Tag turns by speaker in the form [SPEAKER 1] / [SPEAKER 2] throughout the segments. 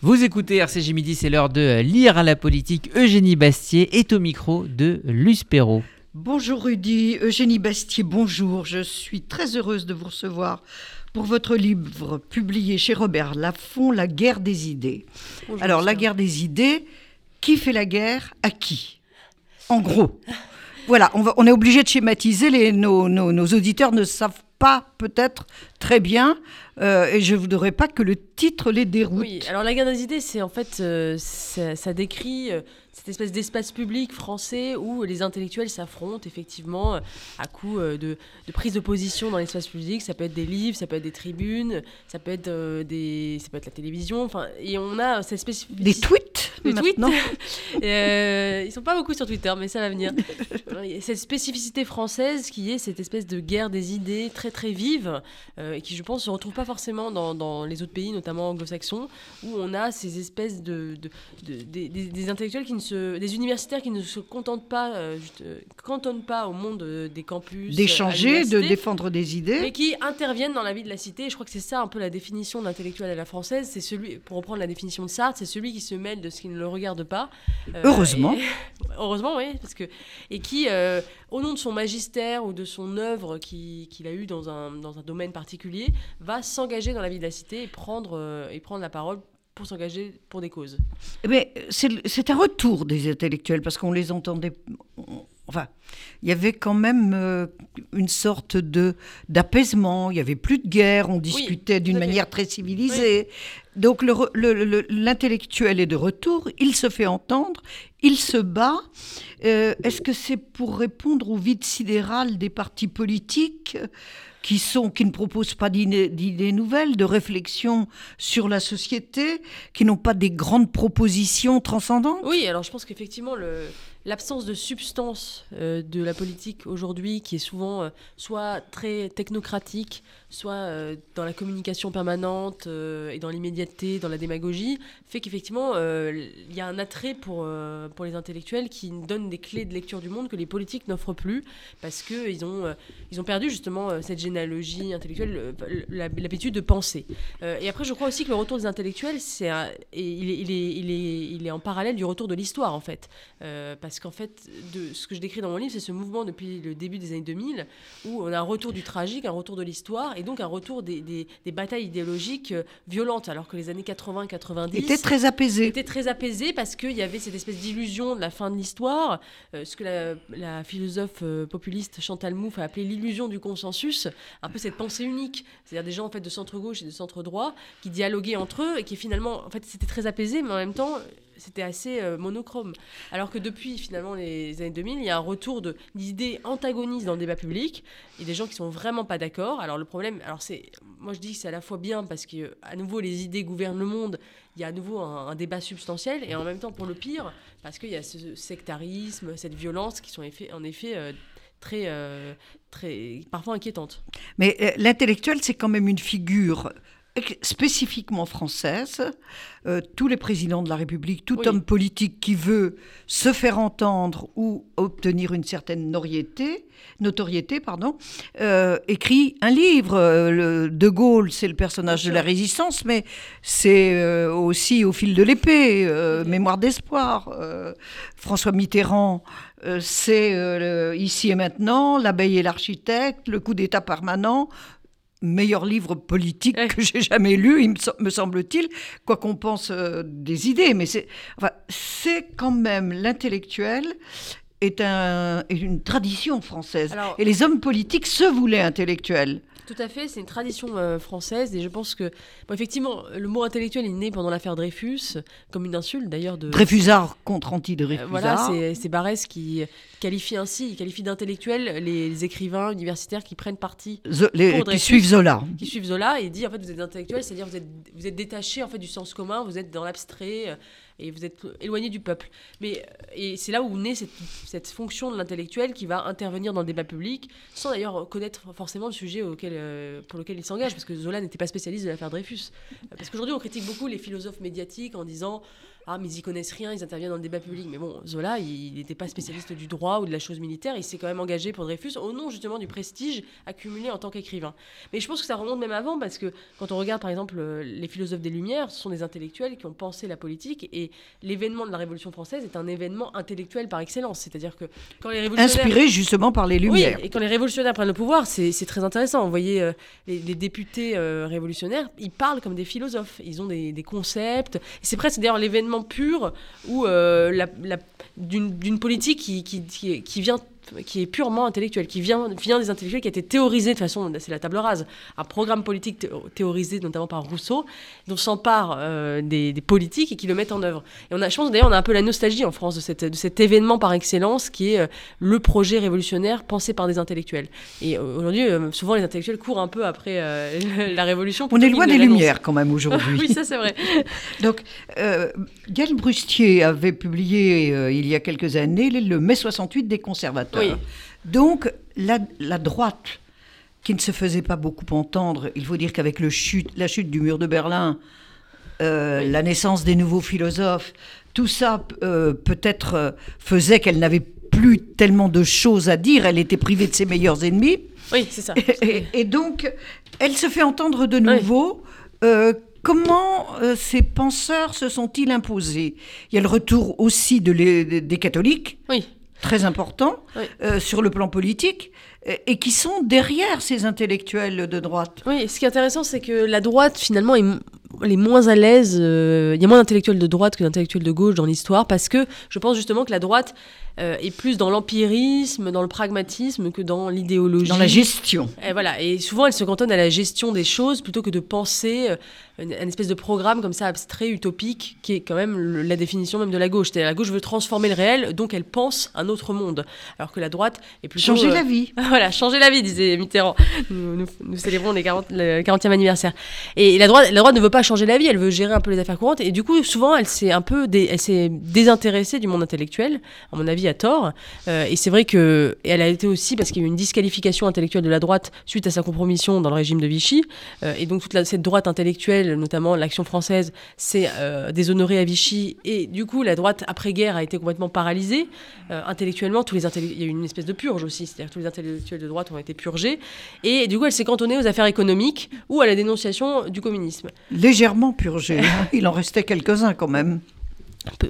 [SPEAKER 1] Vous écoutez RCG Midi, c'est l'heure de lire à la politique. Eugénie Bastier est au micro de Luce Perrault.
[SPEAKER 2] Bonjour Rudy, Eugénie Bastier, bonjour. Je suis très heureuse de vous recevoir pour votre livre publié chez Robert Laffont, La guerre des idées. Alors, la guerre des idées, qui fait la guerre à qui? En gros. Voilà, on, va, on est obligé de schématiser, les, nos, nos, nos auditeurs ne savent pas peut-être très bien, euh, et je ne voudrais pas que le titre les déroute.
[SPEAKER 3] Oui, alors la guerre des idées, c'est en fait, euh, ça, ça, décrit euh, cette espèce d'espace public français où les intellectuels s'affrontent effectivement à coup de, de, prise de position dans l'espace public. Ça peut être des livres, ça peut être des tribunes, ça peut être des, ça peut être la télévision. Enfin, et on a cette spécificité.
[SPEAKER 2] Des tweets.
[SPEAKER 3] Des tweets. euh, ils sont pas beaucoup sur Twitter, mais ça va venir. cette spécificité française qui est cette espèce de guerre des idées très très vive euh, et qui, je pense, se retrouve pas forcément dans, dans les autres pays, notamment anglo-saxons, où on a ces espèces de, de, de des, des, intellectuels qui ne se, des universitaires qui ne se contentent pas, euh, juste, euh, cantonnent pas au monde euh, des campus,
[SPEAKER 2] d'échanger, de défendre des idées,
[SPEAKER 3] mais qui interviennent dans la vie de la cité. Et je crois que c'est ça un peu la définition d'intellectuel à la française. C'est celui, pour reprendre la définition de Sartre, c'est celui qui se mêle de ce qui ne le regarde pas.
[SPEAKER 2] heureusement.
[SPEAKER 3] Et, heureusement, oui, parce que et qui, au nom de son magistère ou de son œuvre qu'il qui a eu dans un, dans un domaine particulier, va s'engager dans la vie de la cité et prendre, euh, et prendre la parole pour s'engager pour des causes.
[SPEAKER 2] Mais c'est un retour des intellectuels parce qu'on les entendait. Enfin, il y avait quand même euh, une sorte de d'apaisement. Il y avait plus de guerre. On discutait oui, d'une manière très civilisée. Oui. Donc l'intellectuel est de retour. Il se fait entendre. Il se bat. Euh, Est-ce que c'est pour répondre au vide sidéral des partis politiques qui, sont, qui ne proposent pas d'idées nouvelles, de réflexion sur la société, qui n'ont pas des grandes propositions transcendantes?
[SPEAKER 3] Oui, alors je pense qu'effectivement, le, l'absence de substance euh, de la politique aujourd'hui, qui est souvent euh, soit très technocratique, soit euh, dans la communication permanente et dans l'immédiateté, dans la démagogie, fait qu'effectivement, il y a un attrait pour, pour les intellectuels qui donnent des clés de lecture du monde que les politiques n'offrent plus, parce qu'ils ont, ils ont perdu justement cette généalogie intellectuelle, l'habitude de penser. et après, je crois aussi que le retour des intellectuels, c'est il, est, il, est, il, est, il est en parallèle du retour de l'histoire, en fait. parce qu'en fait, de, ce que je décris dans mon livre, c'est ce mouvement depuis le début des années 2000, où on a un retour du tragique, un retour de l'histoire, et donc un retour des, des, des batailles idéologiques euh, violentes, alors que les années 80-90
[SPEAKER 2] étaient très apaisées.
[SPEAKER 3] Étaient très apaisées parce qu'il y avait cette espèce d'illusion de la fin de l'histoire, euh, ce que la, la philosophe euh, populiste Chantal Mouffe a appelé l'illusion du consensus, un peu cette pensée unique, c'est-à-dire des gens en fait de centre gauche et de centre droit qui dialoguaient entre eux et qui finalement, en fait, c'était très apaisé, mais en même temps c'était assez euh, monochrome. Alors que depuis finalement les années 2000, il y a un retour d'idées antagonistes dans le débat public et des gens qui sont vraiment pas d'accord. Alors le problème, alors c'est, moi je dis que c'est à la fois bien parce que à nouveau les idées gouvernent le monde, il y a à nouveau un, débat substantiel et en même temps pour le pire parce qu'il y a ce sectarisme, cette violence qui sont en effet euh, très, euh, très, parfois inquiétantes.
[SPEAKER 2] Mais l'intellectuel, c'est quand même une figure spécifiquement française. Euh, tous les présidents de la République, tout oui. homme politique qui veut se faire entendre ou obtenir une certaine notoriété, notoriété pardon, euh, écrit un livre. Le, de Gaulle, c'est le personnage de la résistance, mais c'est euh, aussi au fil de l'épée. Mémoire d'espoir. François Mitterrand, c'est ici et maintenant, l'abeille et l'architecte, le coup d'État permanent, meilleur livre politique que j'ai jamais lu, il me, me semble-t-il, quoi qu'on pense euh, des idées. Mais c'est enfin, quand même l'intellectuel est, un, est une tradition française. Alors, et les hommes politiques se voulaient intellectuels.
[SPEAKER 3] Tout à fait, c'est une tradition euh, française et je pense que, bon, effectivement, le mot intellectuel est né pendant l'affaire Dreyfus, comme une insulte d'ailleurs de.
[SPEAKER 2] Dreyfusard contre anti-Dreyfusard. Euh,
[SPEAKER 3] voilà, c'est Barès qui qualifie ainsi, il qualifie d'intellectuels les, les, écrivains universitaires qui prennent parti.
[SPEAKER 2] Les, Dreyfus, qui suivent Zola.
[SPEAKER 3] Qui suivent Zola et dit en fait vous êtes intellectuel, c'est-à-dire vous êtes, vous êtes détaché en fait du sens commun, vous êtes dans l'abstrait et vous êtes éloigné du peuple. Mais et c'est là où naît cette, cette fonction de l'intellectuel qui va intervenir dans le débat public, sans d'ailleurs connaître forcément le sujet euh, pour lequel il s'engage, parce que Zola n'était pas spécialiste de l'affaire Dreyfus. Parce qu'aujourd'hui, on critique beaucoup les philosophes médiatiques en disant ah, mais ils y connaissent rien, ils interviennent dans le débat public. Mais bon, Zola, il n'était pas spécialiste du droit ou de la chose militaire, il s'est quand même engagé pour Dreyfus au nom justement du prestige accumulé en tant qu'écrivain. Mais je pense que ça remonte même avant, parce que quand on regarde par exemple euh, les philosophes des Lumières, ce sont des intellectuels qui ont pensé la politique, et l'événement de la Révolution française est un événement intellectuel par excellence. C'est-à-dire que quand les révolutionnaires...
[SPEAKER 2] Inspiré justement par les Lumières.
[SPEAKER 3] Oui, et quand les révolutionnaires prennent le pouvoir, c'est très intéressant. Vous voyez, euh, les, députés euh, révolutionnaires, ils parlent comme des philosophes. Ils ont des, des concepts. C'est presque d'ailleurs l'événement pur où euh, la, d'une politique qui, qui, qui, vient qui est purement intellectuel, qui vient, vient des intellectuels, qui a été théorisé, de toute façon, c'est la table rase, un programme politique théorisé notamment par Rousseau, dont s'emparent euh, des, politiques et qui le mettent en œuvre. Et on a, je pense d'ailleurs, on a un peu la nostalgie en France de, cette, de cet événement par excellence qui est euh, le projet révolutionnaire pensé par des intellectuels. Et euh, aujourd'hui, souvent, les intellectuels courent un peu après la révolution.
[SPEAKER 2] On est loin des Lumières quand même aujourd'hui.
[SPEAKER 3] oui, ça c'est vrai.
[SPEAKER 2] Donc, Gaël Brustier avait publié il y a quelques années le mai 68 des conservateurs. Donc, la, droite, qui ne se faisait pas beaucoup entendre, il faut dire qu'avec la chute du mur de Berlin, euh, la naissance des nouveaux philosophes, tout ça euh, peut-être euh, faisait qu'elle n'avait plus tellement de choses à dire, elle était privée de ses meilleurs ennemis.
[SPEAKER 3] Oui, c'est ça.
[SPEAKER 2] Et, donc, elle se fait entendre de nouveau. Comment ces penseurs se sont-ils imposés? Il y a le retour aussi de des catholiques.
[SPEAKER 3] Oui
[SPEAKER 2] très importants euh, sur le plan politique et qui sont derrière ces intellectuels de droite.
[SPEAKER 3] Oui, ce qui est intéressant, c'est que la droite, finalement, est, est moins à l'aise. Euh, il y a moins d'intellectuels de droite que d'intellectuels de gauche dans l'histoire, parce que je pense justement que la droite est plus dans l'empirisme, dans le pragmatisme que dans l'idéologie.
[SPEAKER 2] Dans la gestion.
[SPEAKER 3] Et voilà. Et souvent, elle se cantonne à la gestion des choses plutôt que de penser une, espèce de programme comme ça abstrait, utopique, qui est quand même la définition même de la gauche. La gauche veut transformer le réel, donc elle pense un autre monde. Alors que la droite est plutôt...
[SPEAKER 2] Changer la euh, vie.
[SPEAKER 3] voilà, changer la vie, disait Mitterrand. Nous, célébrons les 40, le 40e anniversaire. Et la droite, la droite ne veut pas changer la vie, elle veut gérer un peu les affaires courantes. Et du coup, souvent, elle s'est un peu elle s'est désintéressée du monde intellectuel, à mon avis, à tort. Euh, et c'est vrai que elle a été aussi, parce qu'il y a eu une disqualification intellectuelle de la droite suite à sa compromission dans le régime de Vichy. Euh, et donc toute cette droite intellectuelle notamment l'Action française, s'est euh, déshonorée à Vichy. Et du coup, la droite après-guerre a été complètement paralysée. Intellectuellement, tous les il y a eu une espèce de purge aussi, c'est-à-dire tous les intellectuels de droite ont été purgés. Et du coup, elle s'est cantonnée aux affaires économiques ou à la dénonciation du communisme.
[SPEAKER 2] Légèrement purgée. Hein. Il en restait quelques-uns quand même.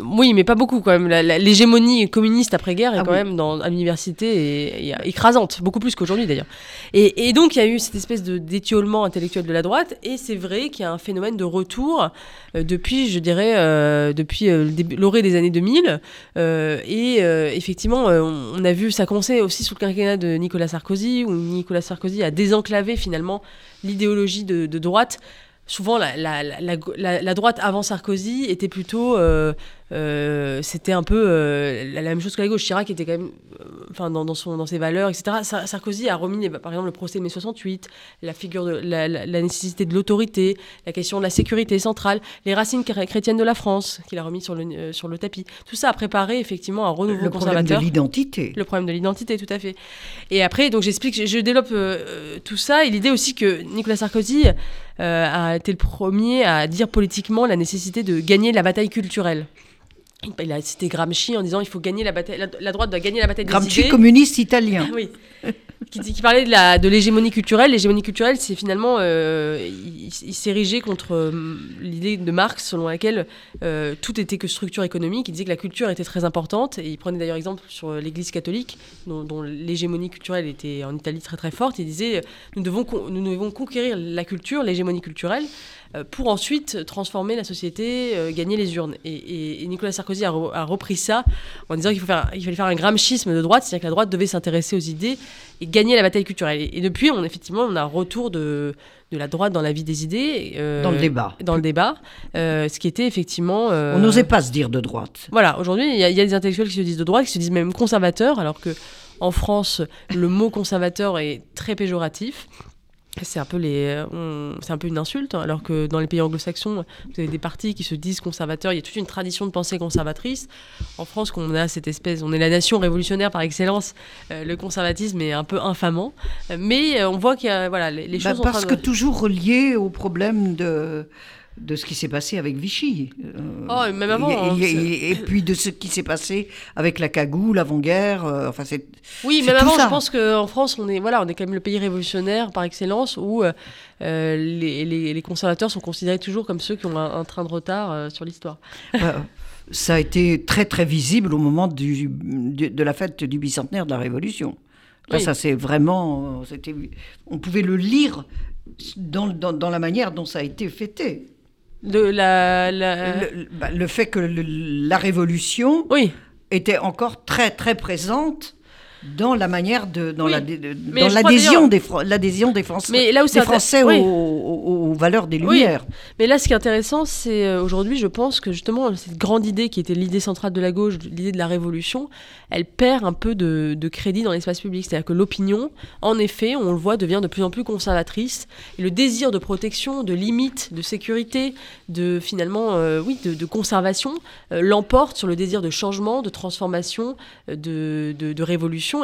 [SPEAKER 3] Oui, mais pas beaucoup quand même. L'hégémonie communiste après-guerre est ah quand même dans, à l'université et, écrasante, beaucoup plus qu'aujourd'hui d'ailleurs. Et, donc il y a eu cette espèce d'étiolement intellectuel de la droite, et c'est vrai qu'il y a un phénomène de retour euh, depuis, je dirais, euh, depuis euh, l'orée des années 2000. et effectivement, on, a vu ça commencer aussi sous le quinquennat de Nicolas Sarkozy, où Nicolas Sarkozy a désenclavé finalement l'idéologie de, de droite souvent la, la, la, la, droite avant Sarkozy était plutôt euh, euh, c'était un peu euh, la, même chose que la gauche. Chirac était quand même, enfin dans, dans, son, dans ses valeurs, etc. Sarkozy a remis, par exemple, le procès de mai 68, la figure de la, nécessité de l'autorité, la question de la sécurité centrale, les racines chrétiennes de la France, qu'il a remis sur le, sur le tapis. Tout ça a préparé effectivement un renouveau conservateur. Le
[SPEAKER 2] problème de l'identité.
[SPEAKER 3] Le problème de l'identité, tout à fait. Et après, donc j'explique, je développe tout ça et l'idée aussi que Nicolas Sarkozy a été le premier à dire politiquement la nécessité de gagner la bataille culturelle. Il a cité Gramsci en disant il faut gagner la bataille, la, droite doit gagner la bataille des
[SPEAKER 2] Gramsci, communiste italien.
[SPEAKER 3] oui. Qui, parlait de, la, de l'hégémonie culturelle. L'hégémonie culturelle, c'est finalement, euh, il, s'érigeait contre euh, l'idée de Marx selon laquelle euh, tout était que structure économique. Il disait que la culture était très importante et il prenait d'ailleurs exemple sur l'Église catholique, dont, dont, l'hégémonie culturelle était en Italie très très forte. Il disait nous devons, nous devons conquérir la culture, l'hégémonie culturelle. Euh, pour ensuite transformer la société, euh, gagner les urnes. Et, Nicolas Sarkozy a, repris ça en disant qu'il fallait faire un gramschisme de droite, c'est-à-dire que la droite devait s'intéresser aux idées et gagner la bataille culturelle. Et, depuis, on, effectivement, on a un retour de, de la droite dans la vie des idées.
[SPEAKER 2] Euh, dans le débat.
[SPEAKER 3] Dans le débat. ce qui était effectivement.
[SPEAKER 2] On n'osait pas se dire de droite.
[SPEAKER 3] Voilà, aujourd'hui, il y, y, a des intellectuels qui se disent de droite, qui se disent même conservateurs, alors que en France, le mot conservateur est très péjoratif. C'est un peu les, c'est un peu une insulte, hein, alors que dans les pays anglo-saxons, vous avez des partis qui se disent conservateurs. Il y a toute une tradition de pensée conservatrice. En France, on a cette espèce, on est la nation révolutionnaire par excellence. Euh, le conservatisme est un peu infamant, mais euh, on voit qu'il y a, voilà, les,
[SPEAKER 2] bah,
[SPEAKER 3] choses.
[SPEAKER 2] parce que toujours relié au problème de de ce qui s'est passé avec Vichy.
[SPEAKER 3] Euh, oh, même avant.
[SPEAKER 2] Hein, et, puis de ce qui s'est passé avec la cagoule, l'avant-guerre. Euh, enfin, c'est.
[SPEAKER 3] Oui, même avant, je pense qu'en France, on est, voilà, on est quand même le pays révolutionnaire par excellence où euh, les, les, conservateurs sont considérés toujours comme ceux qui ont un, train de retard sur l'histoire.
[SPEAKER 2] Bah, ça a été très, très visible au moment du, de la fête du bicentenaire de la Révolution. Ça, c'est vraiment. On pouvait le lire dans, dans, dans, la manière dont ça a été fêté
[SPEAKER 3] de la,
[SPEAKER 2] bah, Le, fait que la révolution
[SPEAKER 3] oui.
[SPEAKER 2] était encore très très présente dans la manière de dans la dans l'adhésion des l'adhésion des Français mais là où des Français aux, valeurs des Lumières.
[SPEAKER 3] Mais là, ce qui est intéressant, c'est euh, aujourd'hui, je pense que justement cette grande idée qui était l'idée centrale de la gauche, l'idée de la révolution, elle perd un peu de, de crédit dans l'espace public. C'est-à-dire que l'opinion, en effet, on le voit, devient de plus en plus conservatrice. Et le désir de protection, de limite, de sécurité, de finalement, euh, oui, de, de conservation, euh, l'emporte sur le désir de changement, de transformation, de, de, de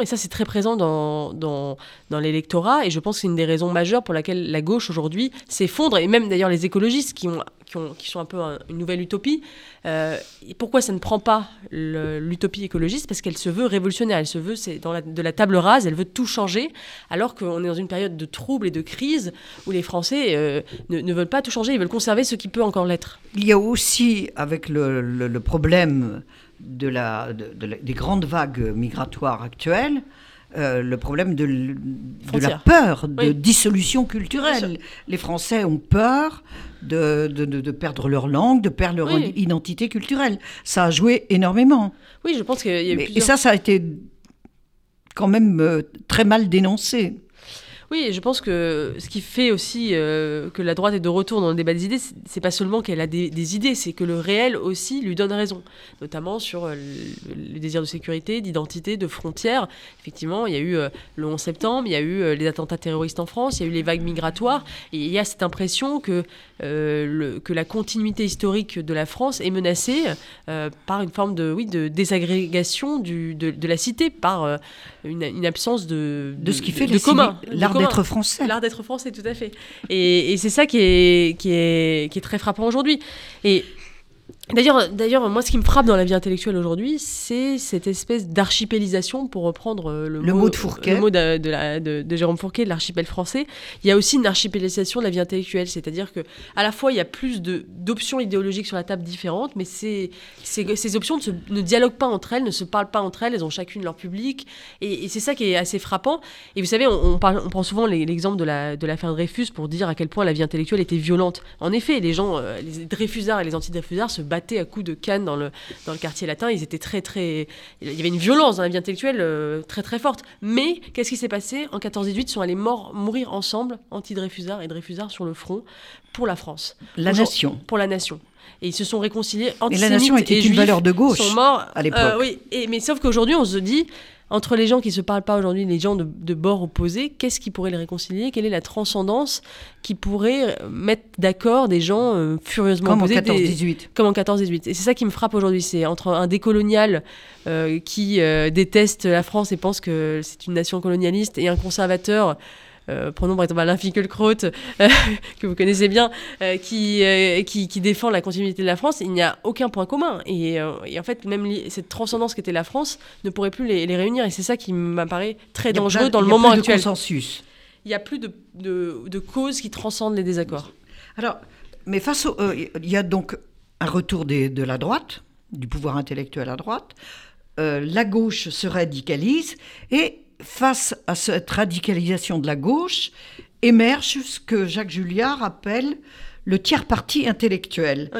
[SPEAKER 3] et ça, c'est très présent dans, dans, l'électorat. Et je pense que c'est une des raisons majeures pour laquelle la gauche aujourd'hui s'effondre. Et même d'ailleurs les écologistes qui, ont, qui, ont, qui sont un peu une nouvelle utopie. Euh, pourquoi ça ne prend pas l'utopie écologiste? Parce qu'elle se veut révolutionnaire. Elle se veut c'est de la table rase. Elle veut tout changer. Alors qu'on est dans une période de trouble et de crise où les Français euh, ne, veulent pas tout changer. Ils veulent conserver ce qui peut encore l'être.
[SPEAKER 2] Il y a aussi, avec le problème de la, des grandes vagues migratoires actuelles, euh, le problème de, la peur de dissolution culturelle. Les Français ont peur de, de, perdre leur langue, de perdre leur identité culturelle. Ça a joué énormément.
[SPEAKER 3] Oui, je pense qu'il y a
[SPEAKER 2] Et ça, ça a été quand même euh, très mal dénoncé.
[SPEAKER 3] Oui, je pense que ce qui fait aussi euh, que la droite est de retour dans le débat des idées, c'est pas seulement qu'elle a des, idées, c'est que le réel aussi lui donne raison, notamment sur euh, le, désir de sécurité, d'identité, de frontières. Effectivement, il y a eu euh, le 11 septembre, il y a eu les attentats terroristes en France, il y a eu les vagues migratoires, et il y a cette impression que, le, que la continuité historique de la France est menacée par une forme de, oui, de désagrégation du, de, la cité, par une, absence de,
[SPEAKER 2] de, ce qui fait le commun d'être français.
[SPEAKER 3] L'art d'être français, tout à fait. Et, et c'est ça qui est, qui, est, qui est très frappant aujourd'hui. Et D'ailleurs, d'ailleurs, moi, ce qui me frappe dans la vie intellectuelle aujourd'hui, c'est cette espèce d'archipélisation, pour reprendre euh, le,
[SPEAKER 2] mot, de Fourquet,
[SPEAKER 3] le mot de, la, de, Jérôme Fourquet, de l'archipel français. Il y a aussi une archipélisation de la vie intellectuelle, c'est-à-dire que à la fois il y a plus d'options idéologiques sur la table différentes, mais ces, ces, options ne, dialoguent pas entre elles, ne se parlent pas entre elles, elles ont chacune leur public, et, c'est ça qui est assez frappant. Et vous savez, on, parle, on prend souvent l'exemple de la de l'affaire Dreyfus pour dire à quel point la vie intellectuelle était violente. En effet, les gens, euh, les Dreyfusards et les anti-Dreyfusards se battaient à coups de canne dans le, dans le quartier latin. Ils étaient très, très. Il y avait une violence dans la vie intellectuelle euh, très, très forte. Mais qu'est-ce qui s'est passé? En 14-18, ils sont allés mort, mourir ensemble, anti-Dreyfusards et Dreyfusards sur le front, pour la France.
[SPEAKER 2] La nation.
[SPEAKER 3] Pour la nation et ils se sont réconciliés
[SPEAKER 2] et la nation était une valeur de gauche sont morts à l'époque. Euh,
[SPEAKER 3] oui, et, mais sauf qu'aujourd'hui on se dit entre les gens qui se parlent pas aujourd'hui, les gens de, de bord opposés, qu'est-ce qui pourrait les réconcilier? Quelle est la transcendance qui pourrait mettre d'accord des gens euh, furieusement
[SPEAKER 2] comme
[SPEAKER 3] opposés
[SPEAKER 2] en 14-18
[SPEAKER 3] Comme en 14-18. Et c'est ça qui me frappe aujourd'hui, c'est entre un décolonial euh, qui euh, déteste la France et pense que c'est une nation colonialiste et un conservateur prenons par exemple Alain Finkielkraut, euh, que vous connaissez bien, euh, qui, qui, qui, défend la continuité de la France, il n'y a aucun point commun. Et, en fait, même cette transcendance qu'était la France ne pourrait plus les, les réunir. Et c'est ça qui m'apparaît très dangereux dans le moment
[SPEAKER 2] plus
[SPEAKER 3] actuel.
[SPEAKER 2] De consensus.
[SPEAKER 3] Il n'y a plus de, de, de, causes qui transcendent les désaccords.
[SPEAKER 2] Alors, mais face au. Il y a donc un retour des, de la droite, du pouvoir intellectuel à droite. la gauche se radicalise et face à cette radicalisation de la gauche, émerge ce que Jacques Julliard appelle le tiers parti intellectuel.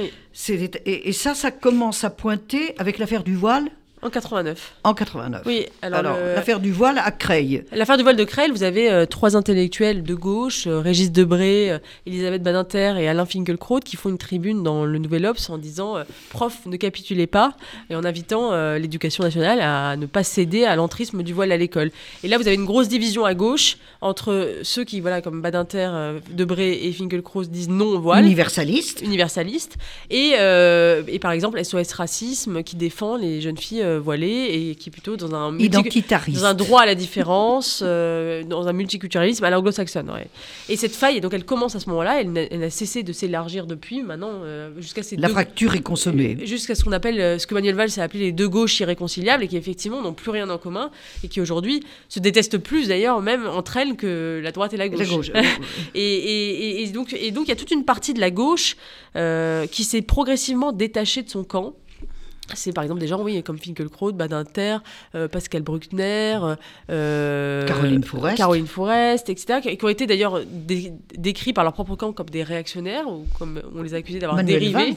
[SPEAKER 2] Et, ça, ça commence à pointer avec l'affaire du voile.
[SPEAKER 3] En 89.
[SPEAKER 2] En 89.
[SPEAKER 3] Oui, alors,
[SPEAKER 2] l'affaire du voile à Creil.
[SPEAKER 3] L'affaire du voile de Creil, vous avez euh, trois intellectuels de gauche, euh, Régis Debré, euh, Elisabeth Badinter et Alain Finkielkraut, qui font une tribune dans le Nouvel Obs en disant Prof, ne capitulez pas, et en invitant l'éducation nationale à ne pas céder à l'entrisme du voile à l'école. Et là, vous avez une grosse division à gauche entre ceux qui, voilà, comme Badinter, Debré et Finkielkraut disent non au voile.
[SPEAKER 2] Universaliste.
[SPEAKER 3] Universaliste. Et, et par exemple, SOS Racisme qui défend les jeunes filles voilées et qui est plutôt dans un,
[SPEAKER 2] dans
[SPEAKER 3] un droit à la différence, euh, dans un multiculturalisme à l'anglo-saxonne. Et cette faille, donc elle commence à ce moment-là, elle n'a cessé de s'élargir depuis maintenant euh, jusqu'à ces
[SPEAKER 2] La fracture est consommée.
[SPEAKER 3] Jusqu'à ce qu'on appelle, euh, ce que Manuel Valls a appelé les deux gauches irréconciliables et qui effectivement n'ont plus rien en commun et qui aujourd'hui se détestent plus d'ailleurs même entre elles que la droite et la gauche. et, et, donc il y a toute une partie de la gauche qui s'est progressivement détachée de son camp c'est par exemple des gens, oui, comme Finkelkraut, Badinter, euh, Pascal Bruckner,
[SPEAKER 2] euh, Caroline Forest,
[SPEAKER 3] Caroline Forest, etc., qui, ont été d'ailleurs décrits par leur propre camp comme des réactionnaires, ou comme on les a accusés d'avoir dérivé.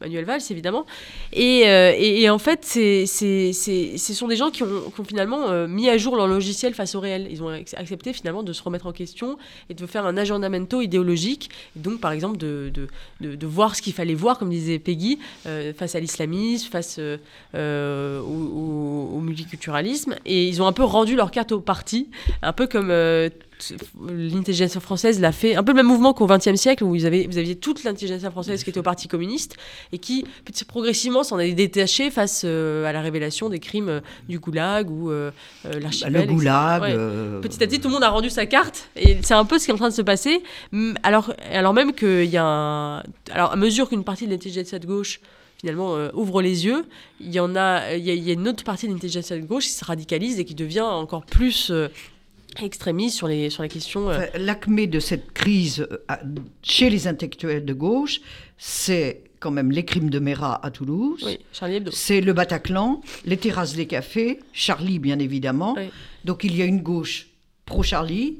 [SPEAKER 3] Manuel Valls, évidemment. Et, euh, et, en fait, c'est, ce sont des gens qui ont, qui ont finalement mis à jour leur logiciel face au réel. Ils ont accepté finalement de se remettre en question et de faire un agendamento idéologique, donc par exemple de, de, de, de voir ce qu'il fallait voir, comme disait Peggy, face à l'islamisme, face euh, euh, au, multiculturalisme. Et ils ont un peu rendu leur carte au parti, un peu comme euh, l'intelligence française l'a fait, un peu le même mouvement qu'au XXe siècle, où vous, avez, vous aviez toute l'intelligence française qui était au Parti communiste, et qui progressivement s'en est détaché face à la révélation des crimes du goulag ou l'archipel.
[SPEAKER 2] Le goulag.
[SPEAKER 3] Petit à petit, tout le monde a rendu sa carte, et c'est un peu ce qui est en train de se passer. Alors, alors même qu'il y a un... Alors, à mesure qu'une partie de l'intelligence de gauche finalement euh, ouvre les yeux. Il y en a, il y a, une autre partie de l'intelligence de gauche qui se radicalise et qui devient encore plus euh, extrémiste sur les, sur.
[SPEAKER 2] Euh, l'acmé de cette crise chez les intellectuels de gauche, c'est quand même les crimes de Mera à Toulouse.
[SPEAKER 3] Oui.
[SPEAKER 2] C'est le Bataclan, les terrasses des cafés, Charlie bien évidemment. Donc il y a une gauche pro-Charlie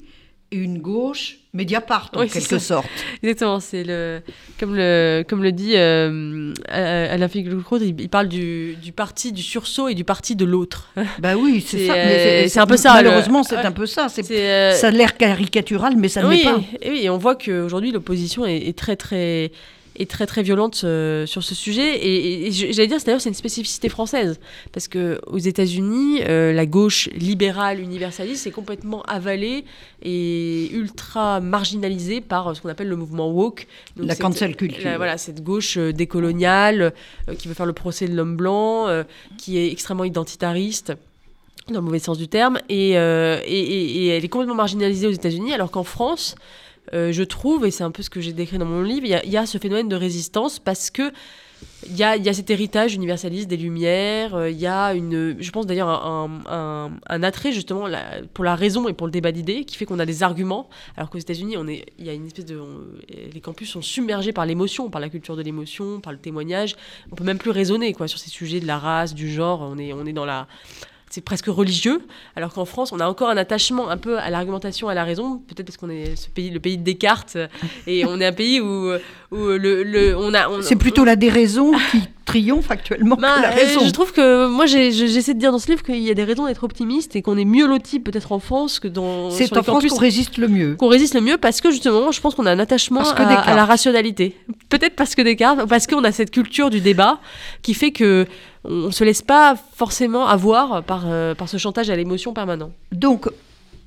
[SPEAKER 2] et une gauche Mediapart en quelque sorte.
[SPEAKER 3] Exactement, c'est le comme le comme le dit euh, Alain Finkielkraut, il, parle du, du, parti du sursaut et du parti de l'autre.
[SPEAKER 2] Bah oui, c'est ça.
[SPEAKER 3] Euh, c'est un peu ça.
[SPEAKER 2] Malheureusement, c'est un peu ça. C'est euh, ça a l'air caricatural, mais ça ne l'est pas.
[SPEAKER 3] Et oui, et on voit qu'aujourd'hui l'opposition est, est, très très est très très violente euh, sur ce sujet. Et, j'allais dire, d'ailleurs, c'est une spécificité française. Parce qu'aux États-Unis, euh, la gauche libérale universaliste est complètement avalée et ultra marginalisée par euh, ce qu'on appelle le mouvement woke.
[SPEAKER 2] la cancel culture.
[SPEAKER 3] voilà, cette gauche décoloniale qui veut faire le procès de l'homme blanc, qui est extrêmement identitariste dans le mauvais sens du terme, et, et elle est complètement marginalisée aux États-Unis, alors qu'en France, euh, je trouve, et c'est un peu ce que j'ai décrit dans mon livre, il y, a ce phénomène de résistance parce que il y a, cet héritage universaliste des Lumières, euh, il y a une, je pense d'ailleurs un, attrait justement pour la raison et pour le débat d'idées qui fait qu'on a des arguments, alors qu'aux États-Unis, on il y a une espèce de, les campus sont submergés par l'émotion, par la culture de l'émotion, par le témoignage. On peut même plus raisonner quoi sur ces sujets de la race, du genre. On est, on est dans la, c'est presque religieux, alors qu'en France, on a encore un attachement un peu à l'argumentation, à la raison, peut-être parce qu'on est ce pays, le pays de Descartes, et on est un pays où, où le, le on a.
[SPEAKER 2] C'est plutôt la déraison qui triomphe actuellement que la bah, raison.
[SPEAKER 3] Je trouve que moi, j'essaie de dire dans ce livre qu'il y a des raisons d'être optimiste et qu'on est mieux loti peut-être en France que dans.
[SPEAKER 2] C'est en France qu'on résiste le mieux.
[SPEAKER 3] Qu'on résiste le mieux parce que justement, je pense qu'on a un attachement à, à, la rationalité. Peut-être parce que Descartes, parce qu'on a cette culture du débat qui fait que on ne se laisse pas forcément avoir par, euh, par ce chantage à l'émotion permanent.
[SPEAKER 2] Donc,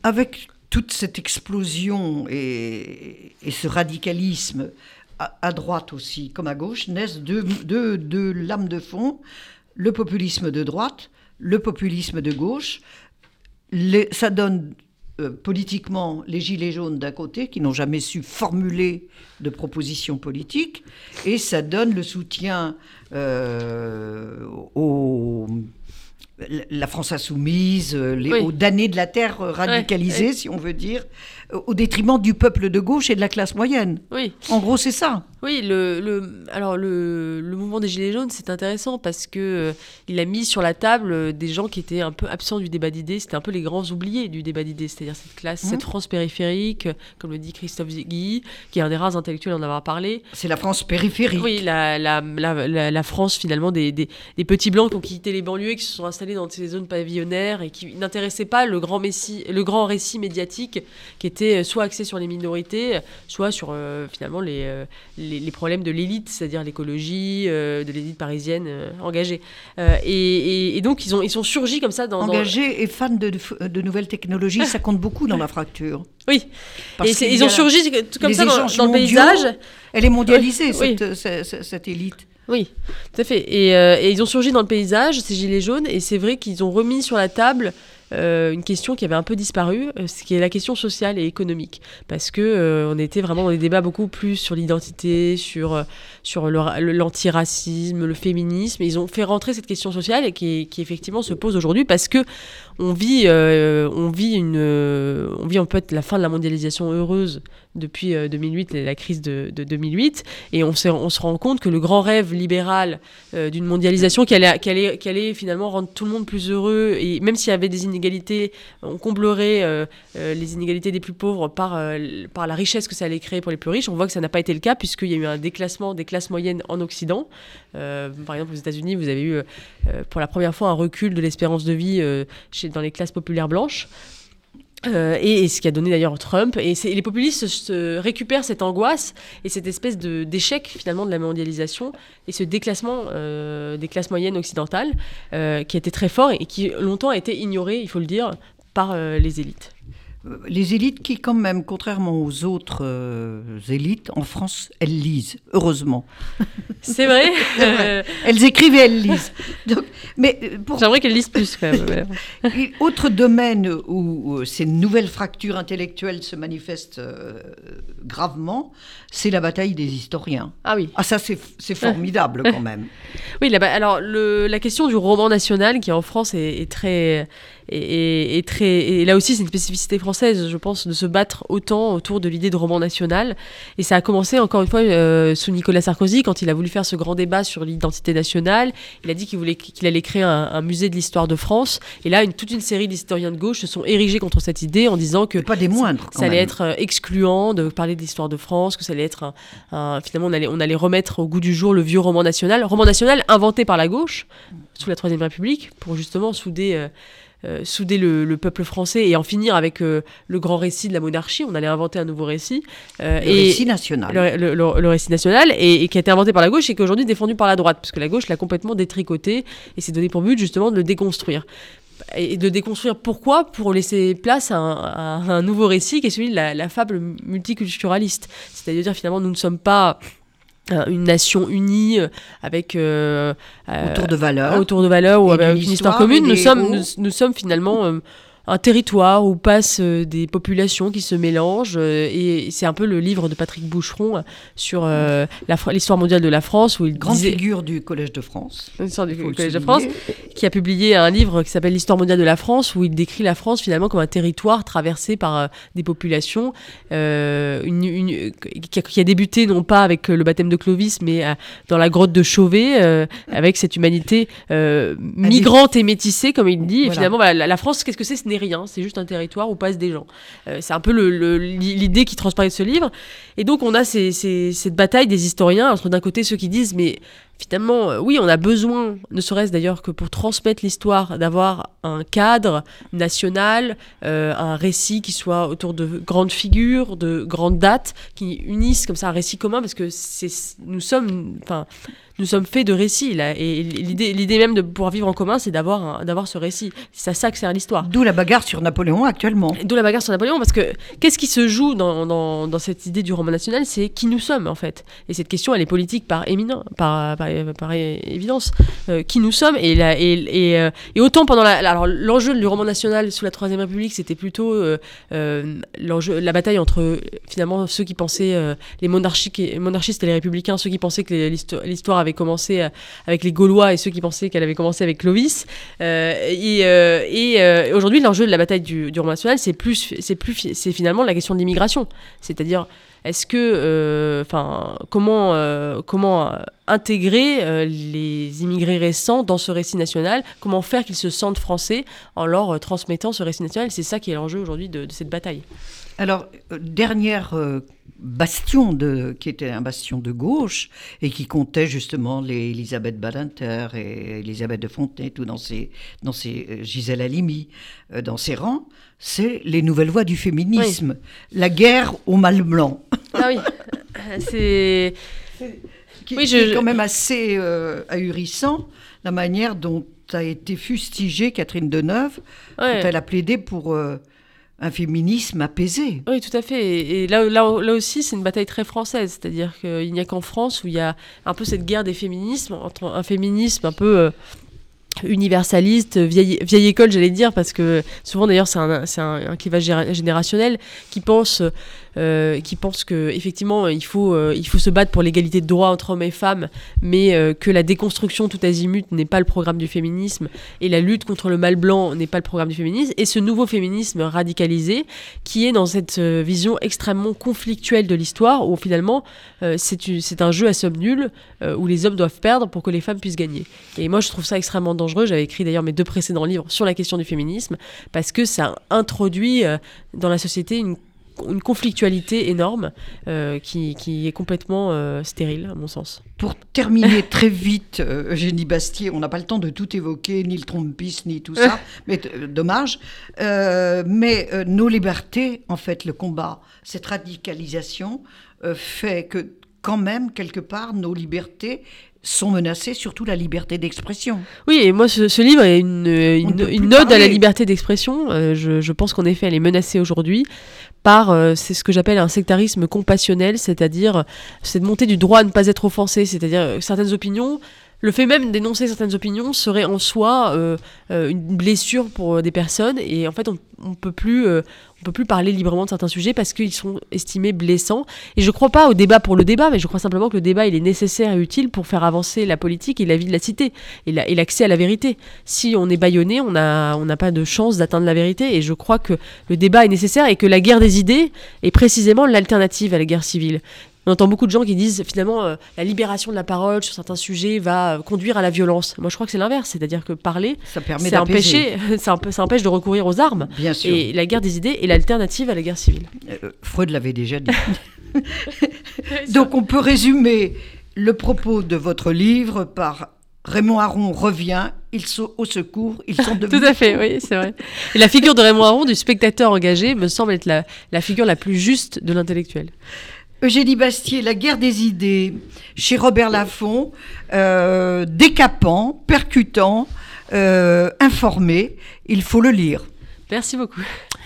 [SPEAKER 2] avec toute cette explosion et, ce radicalisme, à, droite aussi comme à gauche, naissent deux, deux, lames de fond, le populisme de droite, le populisme de gauche. ça donne euh, politiquement les Gilets jaunes d'un côté, qui n'ont jamais su formuler de propositions politiques, et ça donne le soutien euh, aux la France insoumise, les, aux damnés de la terre radicalisés, si on veut dire, au détriment du peuple de gauche et de la classe moyenne.
[SPEAKER 3] Oui.
[SPEAKER 2] En gros, c'est ça.
[SPEAKER 3] Oui, le, le, alors le, le mouvement des Gilets jaunes, c'est intéressant parce que euh, il a mis sur la table euh, des gens qui étaient un peu absents du débat d'idées. C'était un peu les grands oubliés du débat d'idées, c'est-à-dire cette classe,
[SPEAKER 2] Mmh.
[SPEAKER 3] cette France périphérique, comme le dit Christophe Guy, qui est un des rares intellectuels à en avoir parlé.
[SPEAKER 2] C'est la France périphérique.
[SPEAKER 3] Oui, la, la, la, France finalement des, des, des petits blancs qui ont quitté les banlieues et qui se sont installés dans ces zones pavillonnaires et qui n'intéressaient pas le grand, messi, le grand récit médiatique qui était euh, soit axé sur les minorités, soit sur euh, finalement les, euh, les, les, problèmes de l'élite, c'est-à-dire l'écologie, de l'élite parisienne engagée. Et, et, et, donc ils, ont, ils sont surgis comme ça dans...
[SPEAKER 2] Engagés dans... et fans de, de, de nouvelles technologies, ça compte beaucoup dans la fracture.
[SPEAKER 3] Oui, Parce et ils ont surgi comme ça dans, dans le paysage.
[SPEAKER 2] Elle est mondialisée, oui. cette, cette, cette élite.
[SPEAKER 3] Oui, tout à fait. Et, euh, et, ils ont surgi dans le paysage, ces gilets jaunes, et c'est vrai qu'ils ont remis sur la table une question qui avait un peu disparu, euh, ce qui est la question sociale et économique, parce que euh, on était vraiment dans des débats beaucoup plus sur l'identité, sur euh, sur l'antiracisme, le féminisme. Ils ont fait rentrer cette question sociale et qui, qui effectivement se pose aujourd'hui parce que on vit euh, on vit une vit en fait la fin de la mondialisation heureuse depuis 2008, la crise de, de 2008, et on, se rend compte que le grand rêve libéral euh, d'une mondialisation qui allait, qui, allait, qui allait, finalement rendre tout le monde plus heureux, et même s'il y avait des inégalités, on comblerait euh, euh, les inégalités des plus pauvres par, par la richesse que ça allait créer pour les plus riches. On voit que ça n'a pas été le cas, puisqu'il y a eu un déclassement des classes moyennes en Occident. par exemple, aux États-Unis, vous avez eu pour la première fois un recul de l'espérance de vie chez, dans les classes populaires blanches. Euh, et, ce qui a donné d'ailleurs Trump. Et, les populistes se, récupèrent cette angoisse et cette espèce d'échec finalement de la mondialisation et ce déclassement euh, des classes moyennes occidentales euh, qui été très fort et qui longtemps a été ignoré, il faut le dire, par euh, les élites
[SPEAKER 2] les élites qui, quand même, contrairement aux autres euh, élites, en France, elles lisent, heureusement.
[SPEAKER 3] C'est vrai.
[SPEAKER 2] vrai. Elles écrivent et elles lisent. Donc, mais
[SPEAKER 3] pour... J'aimerais qu'elles lisent plus, quand même.
[SPEAKER 2] autre domaine où, ces nouvelles fractures intellectuelles se manifestent euh, gravement, c'est la bataille des historiens.
[SPEAKER 3] Ah oui.
[SPEAKER 2] Ah ça, c'est formidable, quand même.
[SPEAKER 3] Oui, là, alors, le, la question du roman national, qui en France est, est très... Et, et, et, très, et là aussi, c'est une spécificité française, je pense, de se battre autant autour de l'idée de roman national. Et ça a commencé, encore une fois, euh, sous Nicolas Sarkozy, quand il a voulu faire ce grand débat sur l'identité nationale. Il a dit qu'il voulait qu'il allait créer un, un, musée de l'histoire de France. Et là, une, toute une série d'historiens de gauche se sont érigés contre cette idée en disant que
[SPEAKER 2] pas des moindres,
[SPEAKER 3] ça, ça allait être excluant de parler de l'histoire de France, que ça allait être un, un, finalement on allait, on allait remettre au goût du jour le vieux roman national, roman national inventé par la gauche sous la Troisième République pour justement souder. Euh, euh, souder le, le, peuple français et en finir avec euh, le grand récit de la monarchie. On allait inventer un nouveau récit.
[SPEAKER 2] Euh, le et récit national.
[SPEAKER 3] Le, le, le récit national, et, et, qui a été inventé par la gauche et qui est aujourd'hui défendu par la droite, parce que la gauche l'a complètement détricoté et s'est donné pour but justement de le déconstruire. Et de déconstruire pourquoi? Pour laisser place à un, à un nouveau récit qui est celui de la, la fable multiculturaliste. C'est-à-dire finalement nous ne sommes pas une nation unie avec
[SPEAKER 2] euh, autour de valeurs.
[SPEAKER 3] autour de valeurs ou avec une histoire commune. Nous sommes nous, nous, sommes finalement euh, un territoire où passent euh, des populations qui se mélangent euh, et c'est un peu le livre de Patrick Boucheron euh, sur euh, l'histoire mondiale de la France où il
[SPEAKER 2] grande
[SPEAKER 3] disait...
[SPEAKER 2] figure du collège de France.
[SPEAKER 3] L'histoire du collège de France qui a publié un livre qui s'appelle l'histoire mondiale de la France où il décrit la France finalement comme un territoire traversé par des populations euh, une, une, qui, a, débuté non pas avec le baptême de Clovis mais dans la grotte de Chauvet avec cette humanité migrante et métissée comme il dit. Voilà. et finalement la, la France qu'est-ce que c'est? Rien, c'est juste un territoire où passent des gens. Euh, c'est un peu l'idée qui transparaît de ce livre. Et donc on a cette bataille des historiens entre d'un côté ceux qui disent mais finalement euh, oui on a besoin, ne serait-ce d'ailleurs que pour transmettre l'histoire, d'avoir un cadre national, euh, un récit qui soit autour de grandes figures, de grandes dates, qui unissent comme ça un récit commun parce que c'est nous sommes enfin nous sommes faits de récits là. Et l'idée l'idée même de pouvoir vivre en commun c'est d'avoir d'avoir ce récit. C'est à ça que sert l'histoire.
[SPEAKER 2] D'où la bagarre sur Napoléon actuellement.
[SPEAKER 3] D'où la bagarre sur Napoléon parce que qu'est-ce qui se joue dans, dans, dans, cette idée du roman national c'est qui nous sommes en fait. Et cette question elle est politique par éminent par, par, par évidence euh, qui nous sommes et, et, et, euh, et autant pendant la alors l'enjeu du roman national sous la troisième république c'était plutôt euh, l'enjeu la bataille entre finalement ceux qui pensaient les monarchiques monarchistes et les républicains ceux qui pensaient que l'histoire avait commencé avec les Gaulois et ceux qui pensaient qu'elle avait commencé avec Clovis. et, et aujourd'hui, l'enjeu de la bataille du, du roman national, c'est plus, c'est plus, c'est finalement la question de l'immigration, c'est-à-dire est-ce que, euh, enfin, comment, euh, comment euh, intégrer les immigrés récents dans ce récit national? Comment faire qu'ils se sentent français en leur transmettant ce récit national? C'est ça qui est l'enjeu aujourd'hui de, cette bataille.
[SPEAKER 2] Alors, dernière bastion de, qui était un bastion de gauche et qui comptait justement les Elisabeth Badinter et Elisabeth de Fontenay, tout dans ses, dans ses Gisèle Halimi, dans ses rangs, c'est les nouvelles voies du féminisme, la guerre au mal blanc.
[SPEAKER 3] Ah oui, c'est.
[SPEAKER 2] Qui, oui, est quand même assez euh, ahurissant, la manière dont a été fustigée Catherine Deneuve quand elle a plaidé pour euh, un féminisme apaisé.
[SPEAKER 3] Oui, tout à fait. Et, là, là, aussi, c'est une bataille très française. C'est-à-dire qu'il n'y a qu'en France où il y a un peu cette guerre des féminismes, entre un féminisme un peu. Euh, universaliste, vieille, vieille école, j'allais dire, parce que souvent d'ailleurs c'est un, un, clivage générationnel qui pense euh, qui pense que effectivement il faut, euh, il faut se battre pour l'égalité de droits entre hommes et femmes, mais euh, que la déconstruction tout azimut n'est pas le programme du féminisme et la lutte contre le mal blanc n'est pas le programme du féminisme, et ce nouveau féminisme radicalisé qui est dans cette vision extrêmement conflictuelle de l'histoire où finalement c'est un jeu à somme nulle où les hommes doivent perdre pour que les femmes puissent gagner. Et moi je trouve ça extrêmement dangereux. J'avais écrit d'ailleurs mes deux précédents livres sur la question du féminisme parce que ça introduit dans la société une une conflictualité énorme euh, qui, qui, est complètement euh, stérile, à mon sens.
[SPEAKER 2] Pour terminer très vite, euh, Eugénie Bastier, on n'a pas le temps de tout évoquer, ni le trompisme, ni tout ça, mais dommage. mais nos libertés, en fait, le combat, cette radicalisation fait que quand même, quelque part, nos libertés sont menacées, surtout la liberté d'expression.
[SPEAKER 3] Oui, et moi, ce, livre est une, une, une ode à la liberté d'expression. je, je, pense qu'en effet, elle est menacée aujourd'hui par, euh, c'est ce que j'appelle un sectarisme compassionnel, c'est-à-dire cette montée du droit à ne pas être offensé, c'est-à-dire euh, certaines opinions le fait même d'énoncer certaines opinions serait en soi euh, une blessure pour des personnes et en fait on, on peut plus on peut plus parler librement de certains sujets parce qu'ils sont estimés blessants. Et je ne crois pas au débat pour le débat, mais je crois simplement que le débat il est nécessaire et utile pour faire avancer la politique et la vie de la cité et l'accès à la vérité. Si on est bâillonné, on n'a on pas de chance d'atteindre la vérité. Et je crois que le débat est nécessaire et que la guerre des idées est précisément l'alternative à la guerre civile. On entend beaucoup de gens qui disent finalement euh, la libération de la parole sur certains sujets va euh, conduire à la violence. Moi, je crois que c'est l'inverse, c'est-à-dire que parler, ça permet ça, ça, empêche de recourir aux armes.
[SPEAKER 2] Bien sûr.
[SPEAKER 3] Et la guerre des idées est l'alternative à la guerre civile.
[SPEAKER 2] Euh, Freud l'avait déjà dit. Donc, on peut résumer le propos de votre livre par Raymond Aron revient, ils sont au secours, ils sont devenus.
[SPEAKER 3] Tout à fait, oui, c'est vrai. Et la figure de Raymond Aron, du spectateur engagé, me semble être la, la figure la plus juste de l'intellectuel.
[SPEAKER 2] Eugénie Bastier, La guerre des idées, chez Robert Laffont, euh, décapant, percutant, euh, informé. Il faut le lire.
[SPEAKER 3] Merci beaucoup.